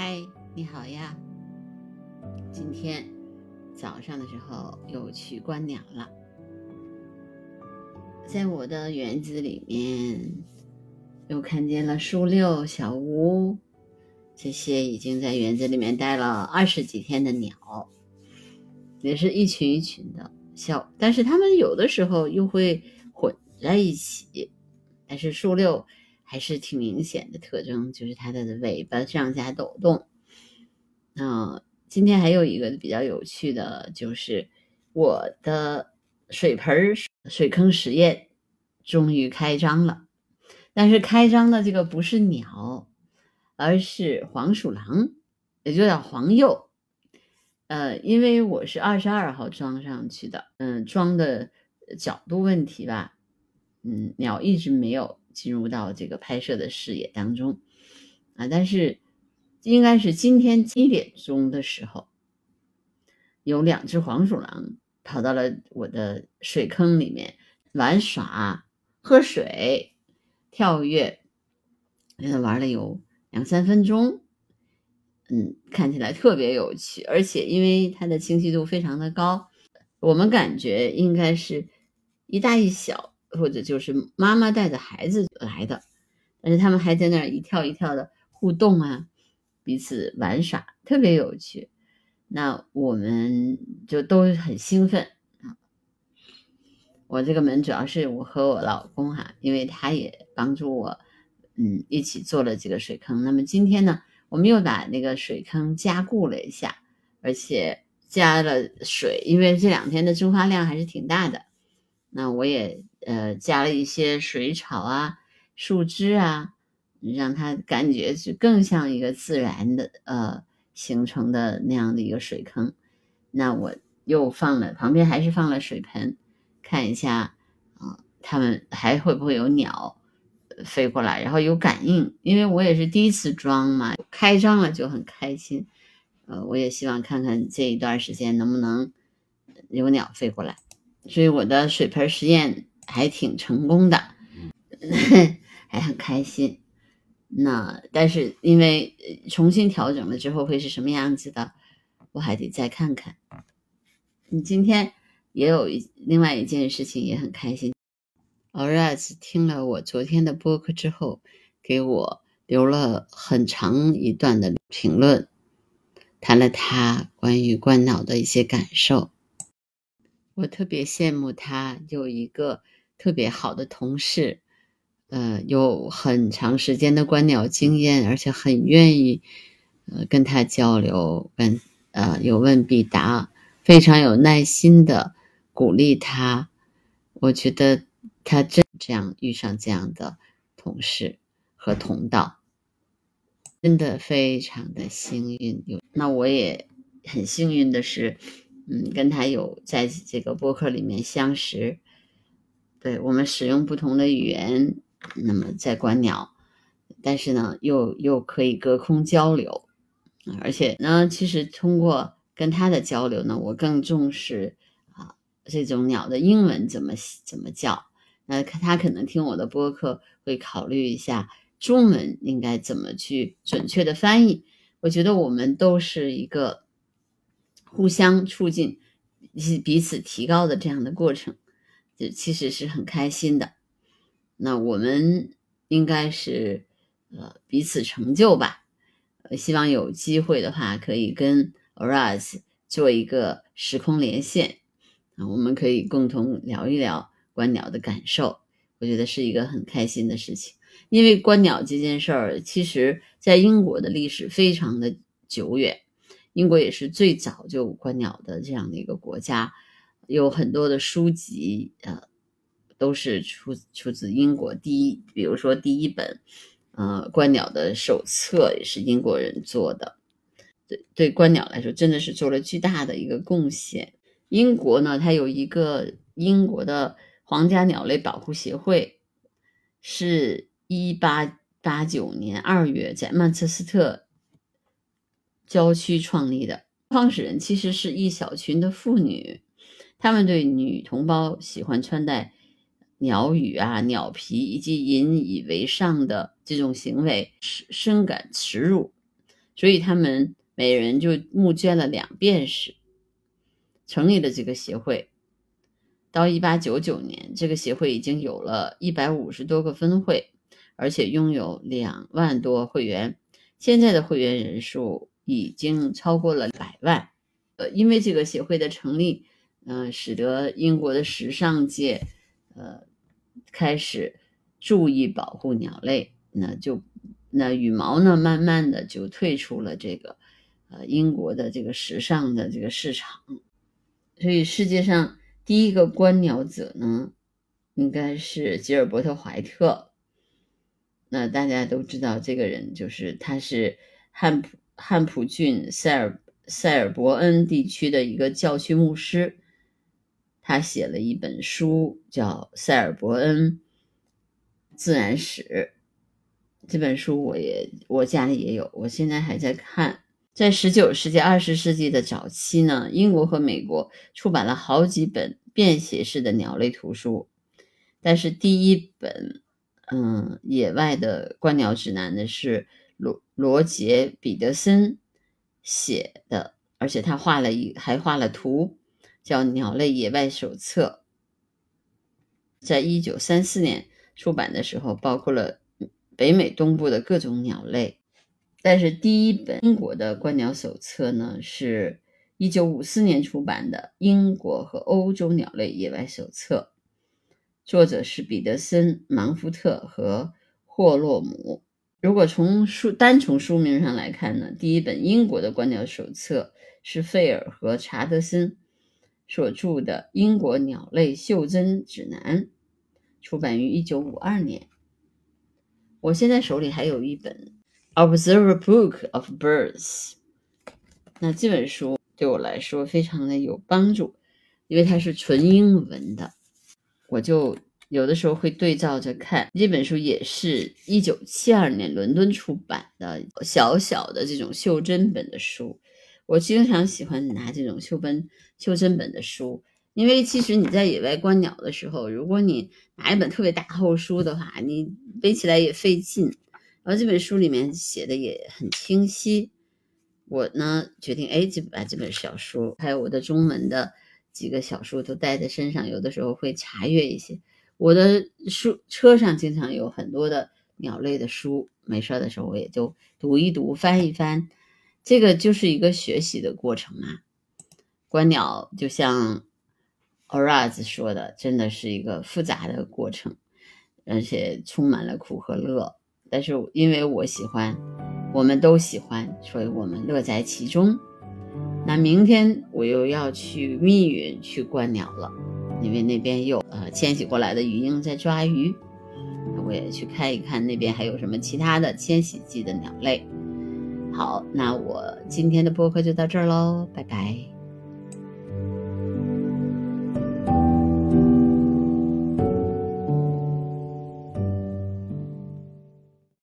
嗨，你好呀！今天早上的时候又去观鸟了，在我的园子里面又看见了树六、小吴这些已经在园子里面待了二十几天的鸟，也是一群一群的小，但是它们有的时候又会混在一起，但是树六。还是挺明显的特征，就是它的尾巴上下抖动。那今天还有一个比较有趣的，就是我的水盆水坑实验终于开张了。但是开张的这个不是鸟，而是黄鼠狼，也就叫黄鼬。呃，因为我是二十二号装上去的，嗯，装的角度问题吧，嗯，鸟一直没有。进入到这个拍摄的视野当中啊，但是应该是今天七点钟的时候，有两只黄鼠狼跑到了我的水坑里面玩耍、喝水、跳跃，跟它玩了有两三分钟，嗯，看起来特别有趣，而且因为它的清晰度非常的高，我们感觉应该是一大一小。或者就是妈妈带着孩子来的，但是他们还在那儿一跳一跳的互动啊，彼此玩耍，特别有趣。那我们就都很兴奋啊。我这个门主要是我和我老公哈，因为他也帮助我，嗯，一起做了这个水坑。那么今天呢，我们又把那个水坑加固了一下，而且加了水，因为这两天的蒸发量还是挺大的。那我也。呃，加了一些水草啊、树枝啊，让它感觉是更像一个自然的呃形成的那样的一个水坑。那我又放了旁边还是放了水盆，看一下啊，他们还会不会有鸟飞过来，然后有感应，因为我也是第一次装嘛，开张了就很开心。呃，我也希望看看这一段时间能不能有鸟飞过来，所以我的水盆实验。还挺成功的，还很开心。那但是因为重新调整了之后会是什么样子的，我还得再看看。你今天也有一另外一件事情也很开心。a r a z 听了我昨天的播客之后，给我留了很长一段的评论，谈了他关于关脑的一些感受。我特别羡慕他有一个。特别好的同事，呃，有很长时间的观鸟经验，而且很愿意，呃，跟他交流，跟呃有问必答，非常有耐心的鼓励他。我觉得他真这样遇上这样的同事和同道，真的非常的幸运。有那我也很幸运的是，嗯，跟他有在这个博客里面相识。对我们使用不同的语言，那么在观鸟，但是呢，又又可以隔空交流，而且呢，其实通过跟他的交流呢，我更重视啊这种鸟的英文怎么怎么叫。那他可能听我的播客会考虑一下中文应该怎么去准确的翻译。我觉得我们都是一个互相促进、彼此提高的这样的过程。就其实是很开心的，那我们应该是呃彼此成就吧。呃，希望有机会的话，可以跟 Araz 做一个时空连线啊，我们可以共同聊一聊观鸟的感受。我觉得是一个很开心的事情，因为观鸟这件事儿，其实在英国的历史非常的久远，英国也是最早就观鸟的这样的一个国家。有很多的书籍，呃，都是出出自英国。第一，比如说第一本，呃，观鸟的手册也是英国人做的。对对，观鸟来说，真的是做了巨大的一个贡献。英国呢，它有一个英国的皇家鸟类保护协会，是一八八九年二月在曼彻斯特郊区创立的。创始人其实是一小群的妇女。他们对女同胞喜欢穿戴鸟羽啊、鸟皮以及引以为上的这种行为深深感耻辱，所以他们每人就募捐了两便士，成立了这个协会。到一八九九年，这个协会已经有了一百五十多个分会，而且拥有两万多会员。现在的会员人数已经超过了百万。呃，因为这个协会的成立，嗯，使得英国的时尚界，呃，开始注意保护鸟类。那就那羽毛呢，慢慢的就退出了这个，呃，英国的这个时尚的这个市场。所以世界上。第一个观鸟者呢，应该是吉尔伯特·怀特。那大家都知道，这个人就是他是汉普汉普郡塞尔塞尔伯恩地区的一个教区牧师。他写了一本书，叫《塞尔伯恩自然史》。这本书我也我家里也有，我现在还在看。在十九世纪、二十世纪的早期呢，英国和美国出版了好几本便携式的鸟类图书，但是第一本，嗯，野外的观鸟指南呢是罗罗杰彼得森写的，而且他画了一还画了图，叫《鸟类野外手册》。在一九三四年出版的时候，包括了北美东部的各种鸟类。但是第一本英国的观鸟手册呢，是一九五四年出版的《英国和欧洲鸟类野外手册》，作者是彼得森、芒福特和霍洛姆。如果从书单从书名上来看呢，第一本英国的观鸟手册是费尔和查德森所著的《英国鸟类袖珍指南》，出版于一九五二年。我现在手里还有一本。Observe a Book of Birds，那这本书对我来说非常的有帮助，因为它是纯英文的，我就有的时候会对照着看。这本书也是一九七二年伦敦出版的小小的这种袖珍本的书，我经常喜欢拿这种袖本袖珍本的书，因为其实你在野外观鸟的时候，如果你拿一本特别大厚书的话，你背起来也费劲。然后这本书里面写的也很清晰，我呢决定哎就把这本小书还有我的中文的几个小书都带在身上，有的时候会查阅一些。我的书车上经常有很多的鸟类的书，没事的时候我也就读一读、翻一翻，这个就是一个学习的过程嘛。观鸟就像 Oraz 说的，真的是一个复杂的过程，而且充满了苦和乐。但是因为我喜欢，我们都喜欢，所以我们乐在其中。那明天我又要去密云去观鸟了，因为那边有呃迁徙过来的鱼鹰在抓鱼，我也去看一看那边还有什么其他的迁徙季的鸟类。好，那我今天的播客就到这儿喽，拜拜。